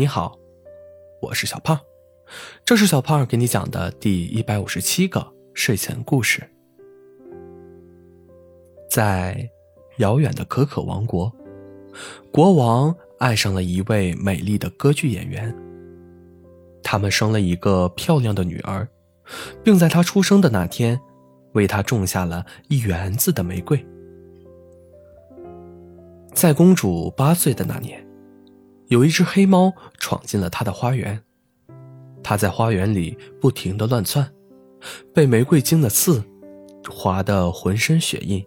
你好，我是小胖，这是小胖给你讲的第一百五十七个睡前故事。在遥远的可可王国，国王爱上了一位美丽的歌剧演员。他们生了一个漂亮的女儿，并在她出生的那天，为她种下了一园子的玫瑰。在公主八岁的那年，有一只黑猫闯进了她的花园。它在花园里不停的乱窜，被玫瑰精的刺划得浑身血印，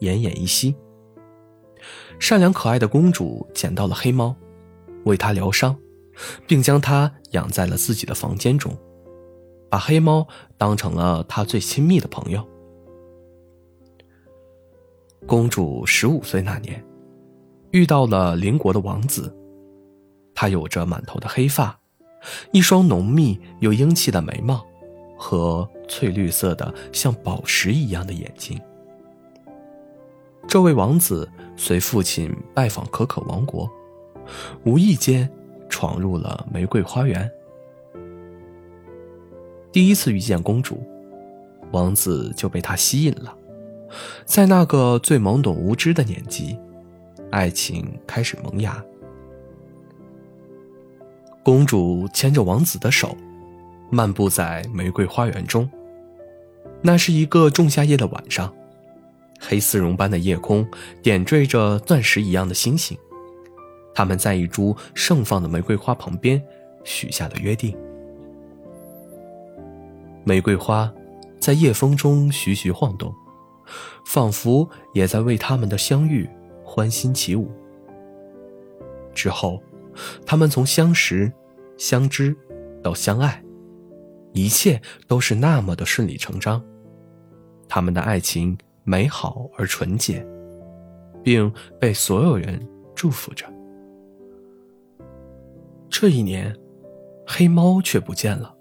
奄奄一息。善良可爱的公主捡到了黑猫，为它疗伤，并将它养在了自己的房间中，把黑猫当成了她最亲密的朋友。公主十五岁那年。遇到了邻国的王子，他有着满头的黑发，一双浓密又英气的眉毛，和翠绿色的像宝石一样的眼睛。这位王子随父亲拜访可可王国，无意间闯入了玫瑰花园。第一次遇见公主，王子就被她吸引了。在那个最懵懂无知的年纪。爱情开始萌芽。公主牵着王子的手，漫步在玫瑰花园中。那是一个仲夏夜的晚上，黑丝绒般的夜空点缀着钻石一样的星星。他们在一株盛放的玫瑰花旁边许下了约定。玫瑰花在夜风中徐徐晃动，仿佛也在为他们的相遇。欢欣起舞。之后，他们从相识、相知到相爱，一切都是那么的顺理成章。他们的爱情美好而纯洁，并被所有人祝福着。这一年，黑猫却不见了。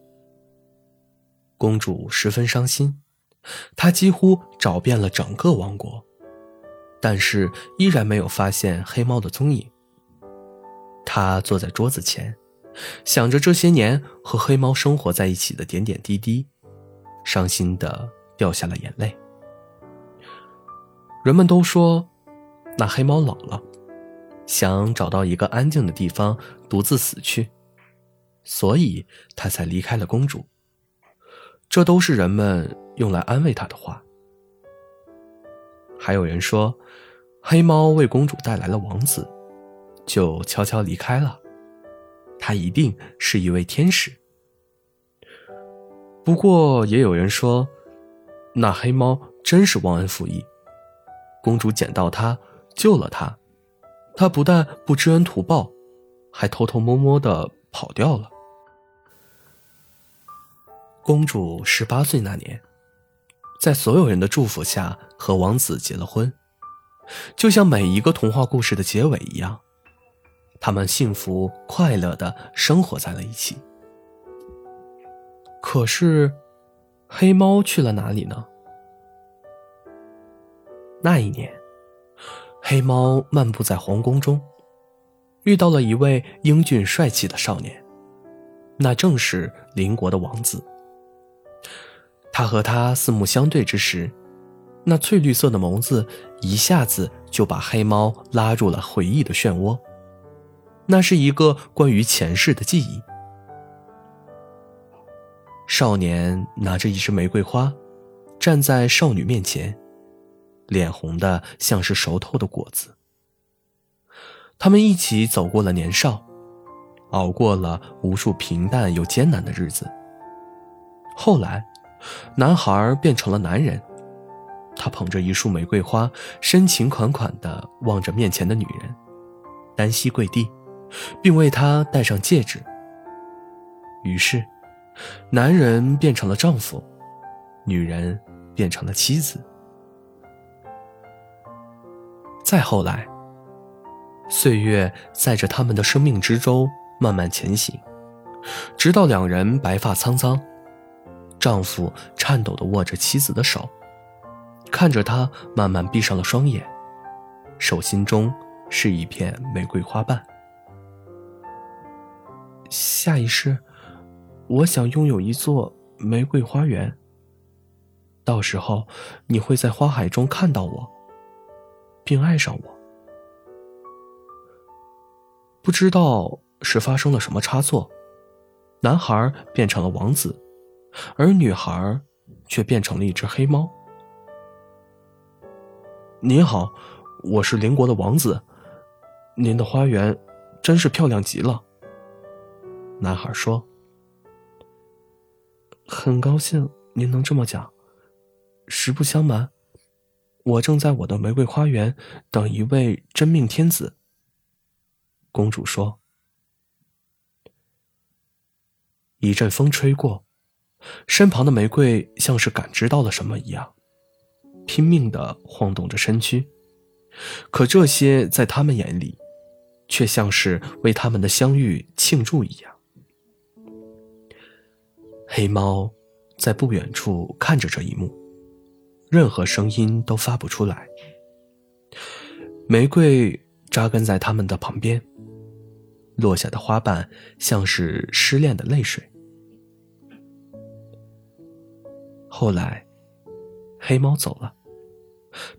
公主十分伤心，她几乎找遍了整个王国。但是依然没有发现黑猫的踪影。他坐在桌子前，想着这些年和黑猫生活在一起的点点滴滴，伤心的掉下了眼泪。人们都说，那黑猫老了，想找到一个安静的地方独自死去，所以他才离开了公主。这都是人们用来安慰他的话。还有人说，黑猫为公主带来了王子，就悄悄离开了。他一定是一位天使。不过也有人说，那黑猫真是忘恩负义。公主捡到它，救了它，它不但不知恩图报，还偷偷摸摸的跑掉了。公主十八岁那年。在所有人的祝福下，和王子结了婚，就像每一个童话故事的结尾一样，他们幸福快乐的生活在了一起。可是，黑猫去了哪里呢？那一年，黑猫漫步在皇宫中，遇到了一位英俊帅气的少年，那正是邻国的王子。他和他四目相对之时，那翠绿色的眸子一下子就把黑猫拉入了回忆的漩涡。那是一个关于前世的记忆。少年拿着一支玫瑰花，站在少女面前，脸红的像是熟透的果子。他们一起走过了年少，熬过了无数平淡又艰难的日子。后来。男孩变成了男人，他捧着一束玫瑰花，深情款款地望着面前的女人，单膝跪地，并为她戴上戒指。于是，男人变成了丈夫，女人变成了妻子。再后来，岁月载着他们的生命之舟慢慢前行，直到两人白发苍苍。丈夫颤抖地握着妻子的手，看着她慢慢闭上了双眼，手心中是一片玫瑰花瓣。下一世，我想拥有一座玫瑰花园。到时候，你会在花海中看到我，并爱上我。不知道是发生了什么差错，男孩变成了王子，而女孩却变成了一只黑猫。您好，我是邻国的王子，您的花园真是漂亮极了。男孩说：“很高兴您能这么讲。实不相瞒，我正在我的玫瑰花园等一位真命天子。”公主说：“一阵风吹过，身旁的玫瑰像是感知到了什么一样，拼命的晃动着身躯。可这些在他们眼里，却像是为他们的相遇庆祝一样。”黑猫在不远处看着这一幕，任何声音都发不出来。玫瑰扎根在他们的旁边，落下的花瓣像是失恋的泪水。后来，黑猫走了，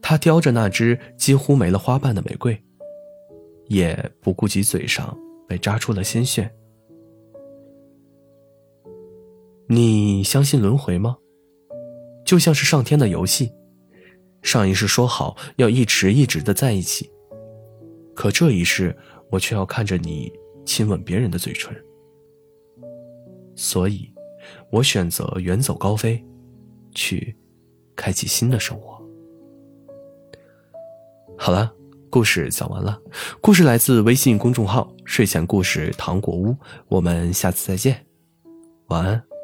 它叼着那只几乎没了花瓣的玫瑰，也不顾及嘴上被扎出了鲜血。你相信轮回吗？就像是上天的游戏，上一世说好要一直一直的在一起，可这一世我却要看着你亲吻别人的嘴唇，所以，我选择远走高飞，去开启新的生活。好了，故事讲完了，故事来自微信公众号“睡前故事糖果屋”，我们下次再见，晚安。